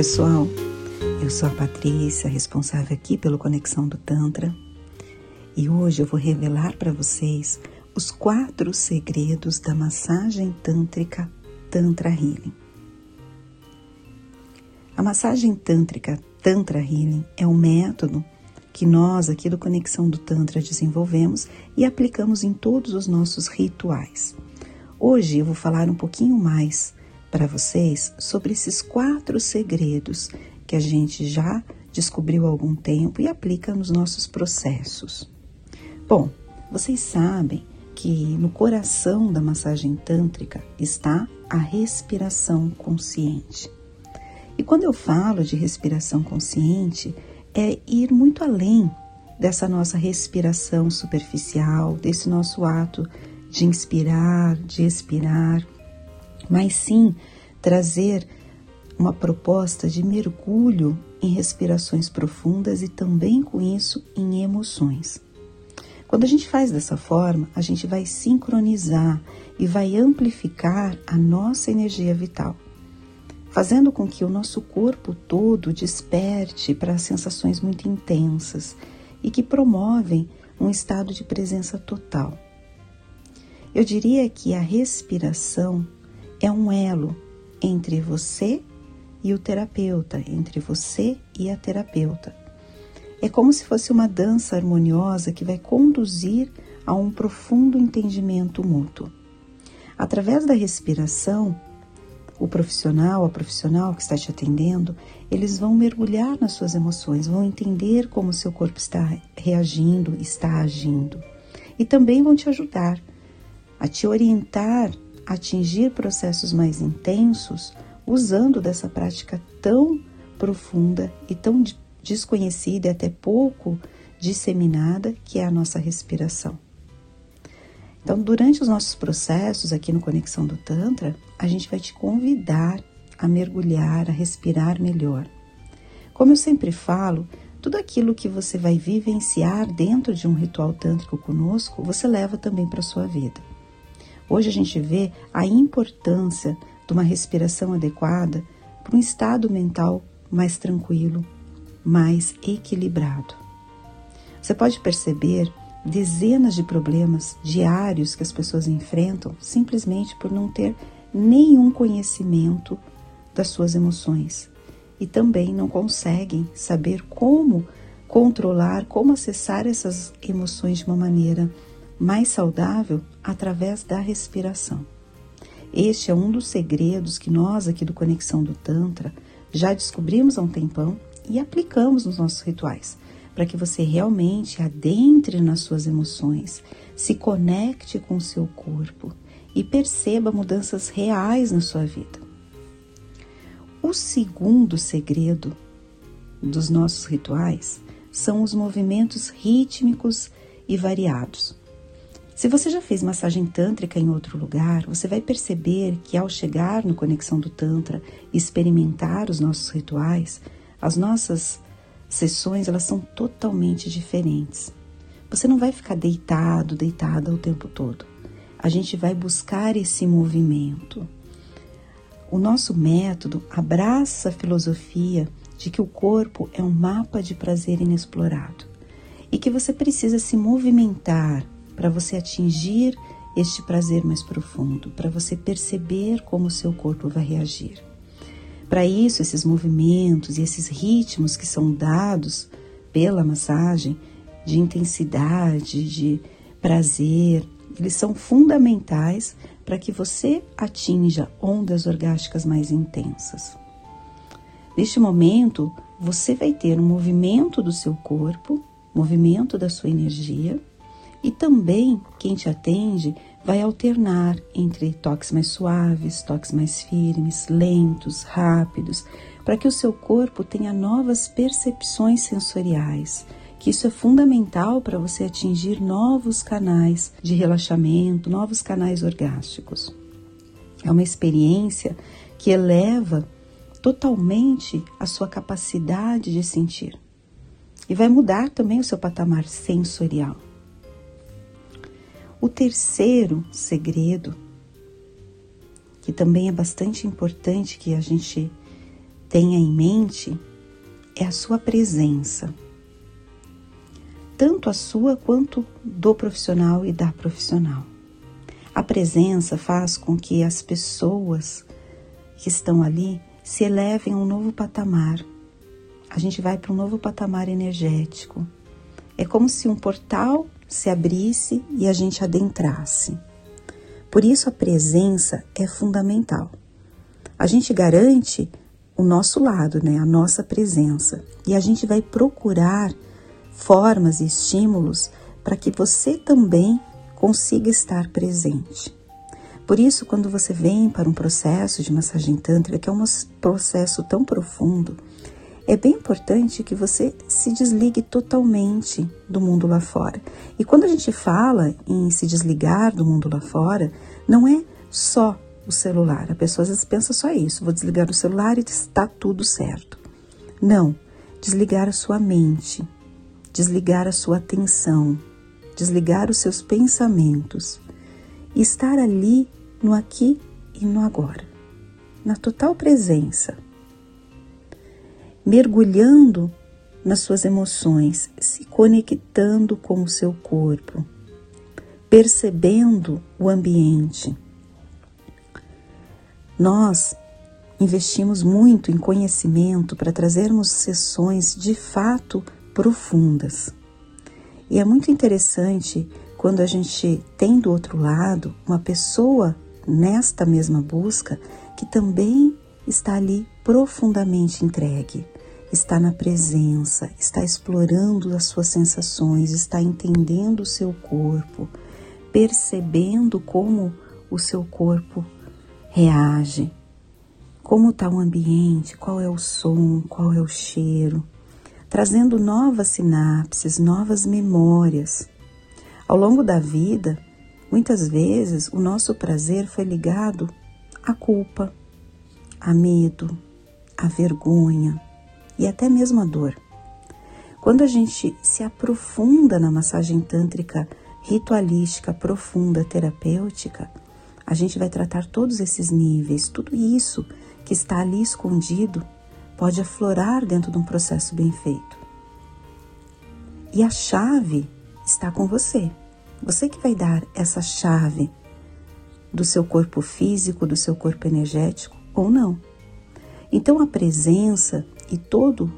pessoal, eu sou a Patrícia, responsável aqui pelo Conexão do Tantra, e hoje eu vou revelar para vocês os quatro segredos da massagem tântrica Tantra Healing. A massagem tântrica Tantra Healing é um método que nós aqui do Conexão do Tantra desenvolvemos e aplicamos em todos os nossos rituais. Hoje eu vou falar um pouquinho mais para vocês sobre esses quatro segredos que a gente já descobriu há algum tempo e aplica nos nossos processos. Bom, vocês sabem que no coração da massagem tântrica está a respiração consciente. E quando eu falo de respiração consciente, é ir muito além dessa nossa respiração superficial, desse nosso ato de inspirar, de expirar, mas sim trazer uma proposta de mergulho em respirações profundas e também com isso em emoções. Quando a gente faz dessa forma, a gente vai sincronizar e vai amplificar a nossa energia vital, fazendo com que o nosso corpo todo desperte para sensações muito intensas e que promovem um estado de presença total. Eu diria que a respiração é um elo entre você e o terapeuta, entre você e a terapeuta. É como se fosse uma dança harmoniosa que vai conduzir a um profundo entendimento mútuo. Através da respiração, o profissional, a profissional que está te atendendo, eles vão mergulhar nas suas emoções, vão entender como o seu corpo está reagindo, está agindo. E também vão te ajudar a te orientar atingir processos mais intensos usando dessa prática tão profunda e tão desconhecida e até pouco disseminada que é a nossa respiração. Então, durante os nossos processos aqui no Conexão do Tantra, a gente vai te convidar a mergulhar, a respirar melhor. Como eu sempre falo, tudo aquilo que você vai vivenciar dentro de um ritual tântrico conosco, você leva também para sua vida. Hoje a gente vê a importância de uma respiração adequada para um estado mental mais tranquilo, mais equilibrado. Você pode perceber dezenas de problemas diários que as pessoas enfrentam simplesmente por não ter nenhum conhecimento das suas emoções e também não conseguem saber como controlar, como acessar essas emoções de uma maneira mais saudável através da respiração. Este é um dos segredos que nós aqui do Conexão do Tantra já descobrimos há um tempão e aplicamos nos nossos rituais, para que você realmente adentre nas suas emoções, se conecte com o seu corpo e perceba mudanças reais na sua vida. O segundo segredo dos nossos rituais são os movimentos rítmicos e variados. Se você já fez massagem tântrica em outro lugar, você vai perceber que ao chegar no Conexão do Tantra e experimentar os nossos rituais, as nossas sessões elas são totalmente diferentes. Você não vai ficar deitado, deitada o tempo todo. A gente vai buscar esse movimento. O nosso método abraça a filosofia de que o corpo é um mapa de prazer inexplorado e que você precisa se movimentar para você atingir este prazer mais profundo, para você perceber como o seu corpo vai reagir. Para isso, esses movimentos e esses ritmos que são dados pela massagem, de intensidade, de prazer, eles são fundamentais para que você atinja ondas orgásticas mais intensas. Neste momento, você vai ter um movimento do seu corpo, movimento da sua energia, e também quem te atende vai alternar entre toques mais suaves, toques mais firmes, lentos, rápidos, para que o seu corpo tenha novas percepções sensoriais. Que isso é fundamental para você atingir novos canais de relaxamento, novos canais orgásticos. É uma experiência que eleva totalmente a sua capacidade de sentir e vai mudar também o seu patamar sensorial. O terceiro segredo, que também é bastante importante que a gente tenha em mente é a sua presença, tanto a sua quanto do profissional e da profissional. A presença faz com que as pessoas que estão ali se elevem a um novo patamar. A gente vai para um novo patamar energético. É como se um portal se abrisse e a gente adentrasse. Por isso a presença é fundamental. A gente garante o nosso lado, né, a nossa presença, e a gente vai procurar formas e estímulos para que você também consiga estar presente. Por isso, quando você vem para um processo de massagem tântrica, que é um processo tão profundo, é bem importante que você se desligue totalmente do mundo lá fora. E quando a gente fala em se desligar do mundo lá fora, não é só o celular. A pessoa às vezes pensa só isso: vou desligar o celular e está tudo certo. Não, desligar a sua mente, desligar a sua atenção, desligar os seus pensamentos e estar ali no aqui e no agora, na total presença, mergulhando nas suas emoções, se conectando com o seu corpo, percebendo o ambiente. Nós investimos muito em conhecimento para trazermos sessões de fato profundas. E é muito interessante quando a gente tem do outro lado uma pessoa nesta mesma busca que também está ali profundamente entregue, está na presença, está explorando as suas sensações, está entendendo o seu corpo, percebendo como o seu corpo reage, como está o ambiente, qual é o som, qual é o cheiro trazendo novas sinapses, novas memórias. Ao longo da vida, muitas vezes o nosso prazer foi ligado à culpa, a medo, à vergonha e até mesmo à dor. Quando a gente se aprofunda na massagem tântrica ritualística profunda terapêutica, a gente vai tratar todos esses níveis, tudo isso que está ali escondido pode aflorar dentro de um processo bem feito. E a chave está com você. Você que vai dar essa chave do seu corpo físico, do seu corpo energético ou não. Então a presença e todo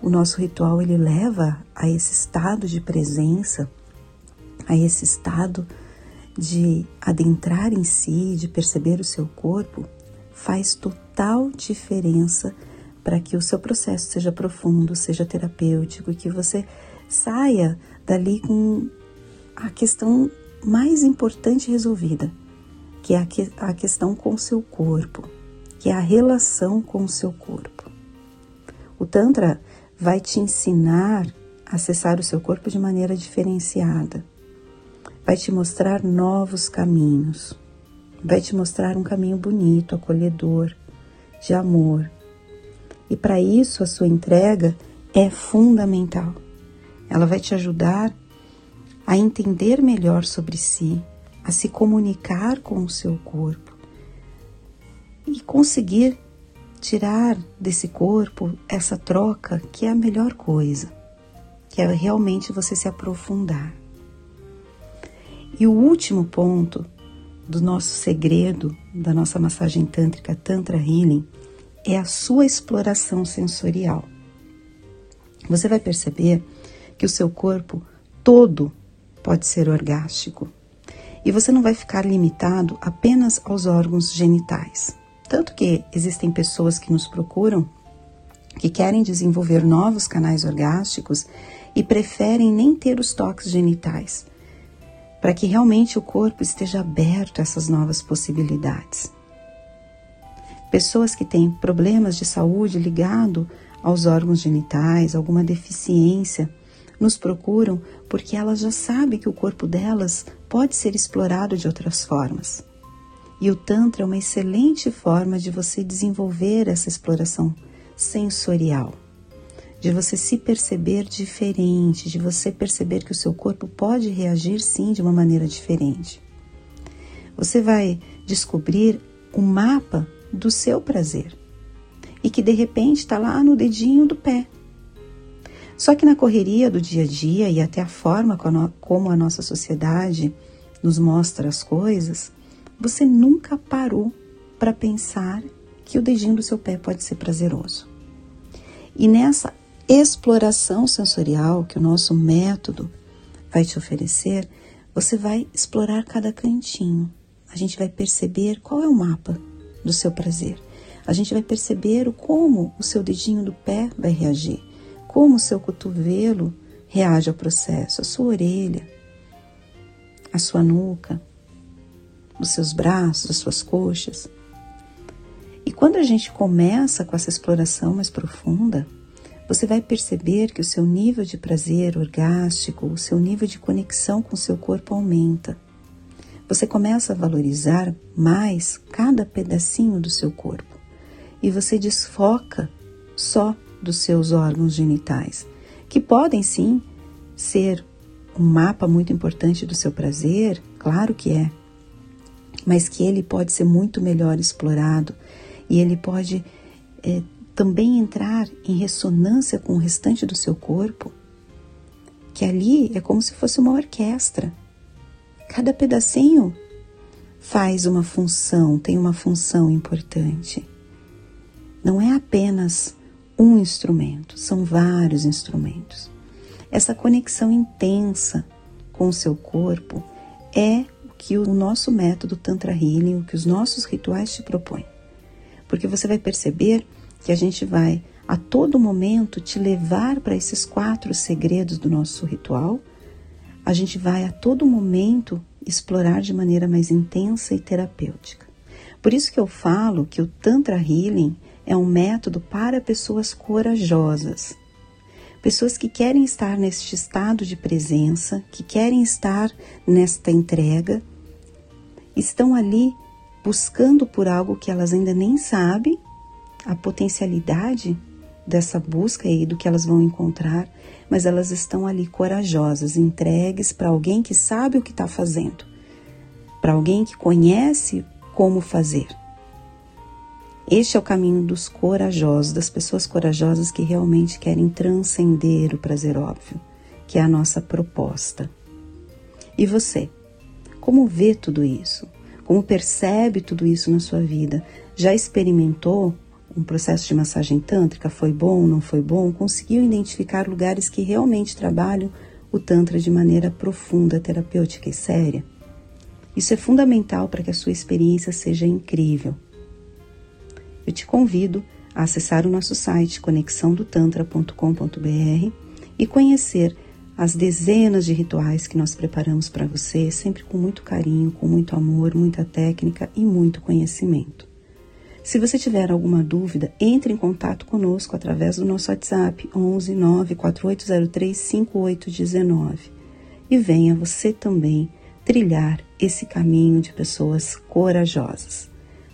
o nosso ritual ele leva a esse estado de presença, a esse estado de adentrar em si, de perceber o seu corpo, faz total diferença para que o seu processo seja profundo, seja terapêutico e que você saia dali com a questão mais importante resolvida, que é a, que, a questão com o seu corpo, que é a relação com o seu corpo. O Tantra vai te ensinar a acessar o seu corpo de maneira diferenciada, vai te mostrar novos caminhos, vai te mostrar um caminho bonito, acolhedor, de amor, e para isso a sua entrega é fundamental. Ela vai te ajudar a entender melhor sobre si, a se comunicar com o seu corpo e conseguir tirar desse corpo essa troca que é a melhor coisa, que é realmente você se aprofundar. E o último ponto do nosso segredo da nossa massagem tântrica Tantra Healing é a sua exploração sensorial. Você vai perceber que o seu corpo todo pode ser orgástico e você não vai ficar limitado apenas aos órgãos genitais. Tanto que existem pessoas que nos procuram que querem desenvolver novos canais orgásticos e preferem nem ter os toques genitais, para que realmente o corpo esteja aberto a essas novas possibilidades. Pessoas que têm problemas de saúde ligado aos órgãos genitais, alguma deficiência, nos procuram porque elas já sabem que o corpo delas pode ser explorado de outras formas. E o Tantra é uma excelente forma de você desenvolver essa exploração sensorial, de você se perceber diferente, de você perceber que o seu corpo pode reagir sim de uma maneira diferente. Você vai descobrir o mapa do seu prazer. e que de repente está lá no dedinho do pé. Só que na correria do dia a dia e até a forma como a nossa sociedade nos mostra as coisas, você nunca parou para pensar que o dedinho do seu pé pode ser prazeroso. E nessa exploração sensorial que o nosso método vai te oferecer, você vai explorar cada cantinho. A gente vai perceber qual é o mapa do seu prazer. A gente vai perceber o como o seu dedinho do pé vai reagir, como o seu cotovelo reage ao processo, a sua orelha, a sua nuca, os seus braços, as suas coxas. E quando a gente começa com essa exploração mais profunda, você vai perceber que o seu nível de prazer orgástico, o seu nível de conexão com o seu corpo aumenta. Você começa a valorizar mais cada pedacinho do seu corpo e você desfoca só dos seus órgãos genitais, que podem sim ser um mapa muito importante do seu prazer, claro que é, mas que ele pode ser muito melhor explorado e ele pode é, também entrar em ressonância com o restante do seu corpo, que ali é como se fosse uma orquestra. Cada pedacinho faz uma função, tem uma função importante. Não é apenas um instrumento, são vários instrumentos. Essa conexão intensa com o seu corpo é que o nosso método Tantra Healing, o que os nossos rituais te propõem. Porque você vai perceber que a gente vai a todo momento te levar para esses quatro segredos do nosso ritual. A gente vai a todo momento explorar de maneira mais intensa e terapêutica. Por isso que eu falo que o Tantra Healing é um método para pessoas corajosas. Pessoas que querem estar neste estado de presença, que querem estar nesta entrega, estão ali buscando por algo que elas ainda nem sabem a potencialidade dessa busca e do que elas vão encontrar, mas elas estão ali corajosas, entregues para alguém que sabe o que está fazendo, para alguém que conhece como fazer. Este é o caminho dos corajosos, das pessoas corajosas que realmente querem transcender o prazer óbvio, que é a nossa proposta. E você? Como vê tudo isso? Como percebe tudo isso na sua vida? Já experimentou um processo de massagem tântrica foi bom, não foi bom, conseguiu identificar lugares que realmente trabalham o Tantra de maneira profunda, terapêutica e séria? Isso é fundamental para que a sua experiência seja incrível. Eu te convido a acessar o nosso site conexãodotantra.com.br e conhecer as dezenas de rituais que nós preparamos para você, sempre com muito carinho, com muito amor, muita técnica e muito conhecimento. Se você tiver alguma dúvida, entre em contato conosco através do nosso WhatsApp 11 94803 5819 e venha você também trilhar esse caminho de pessoas corajosas.